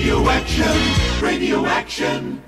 Radio Action, Radio Action.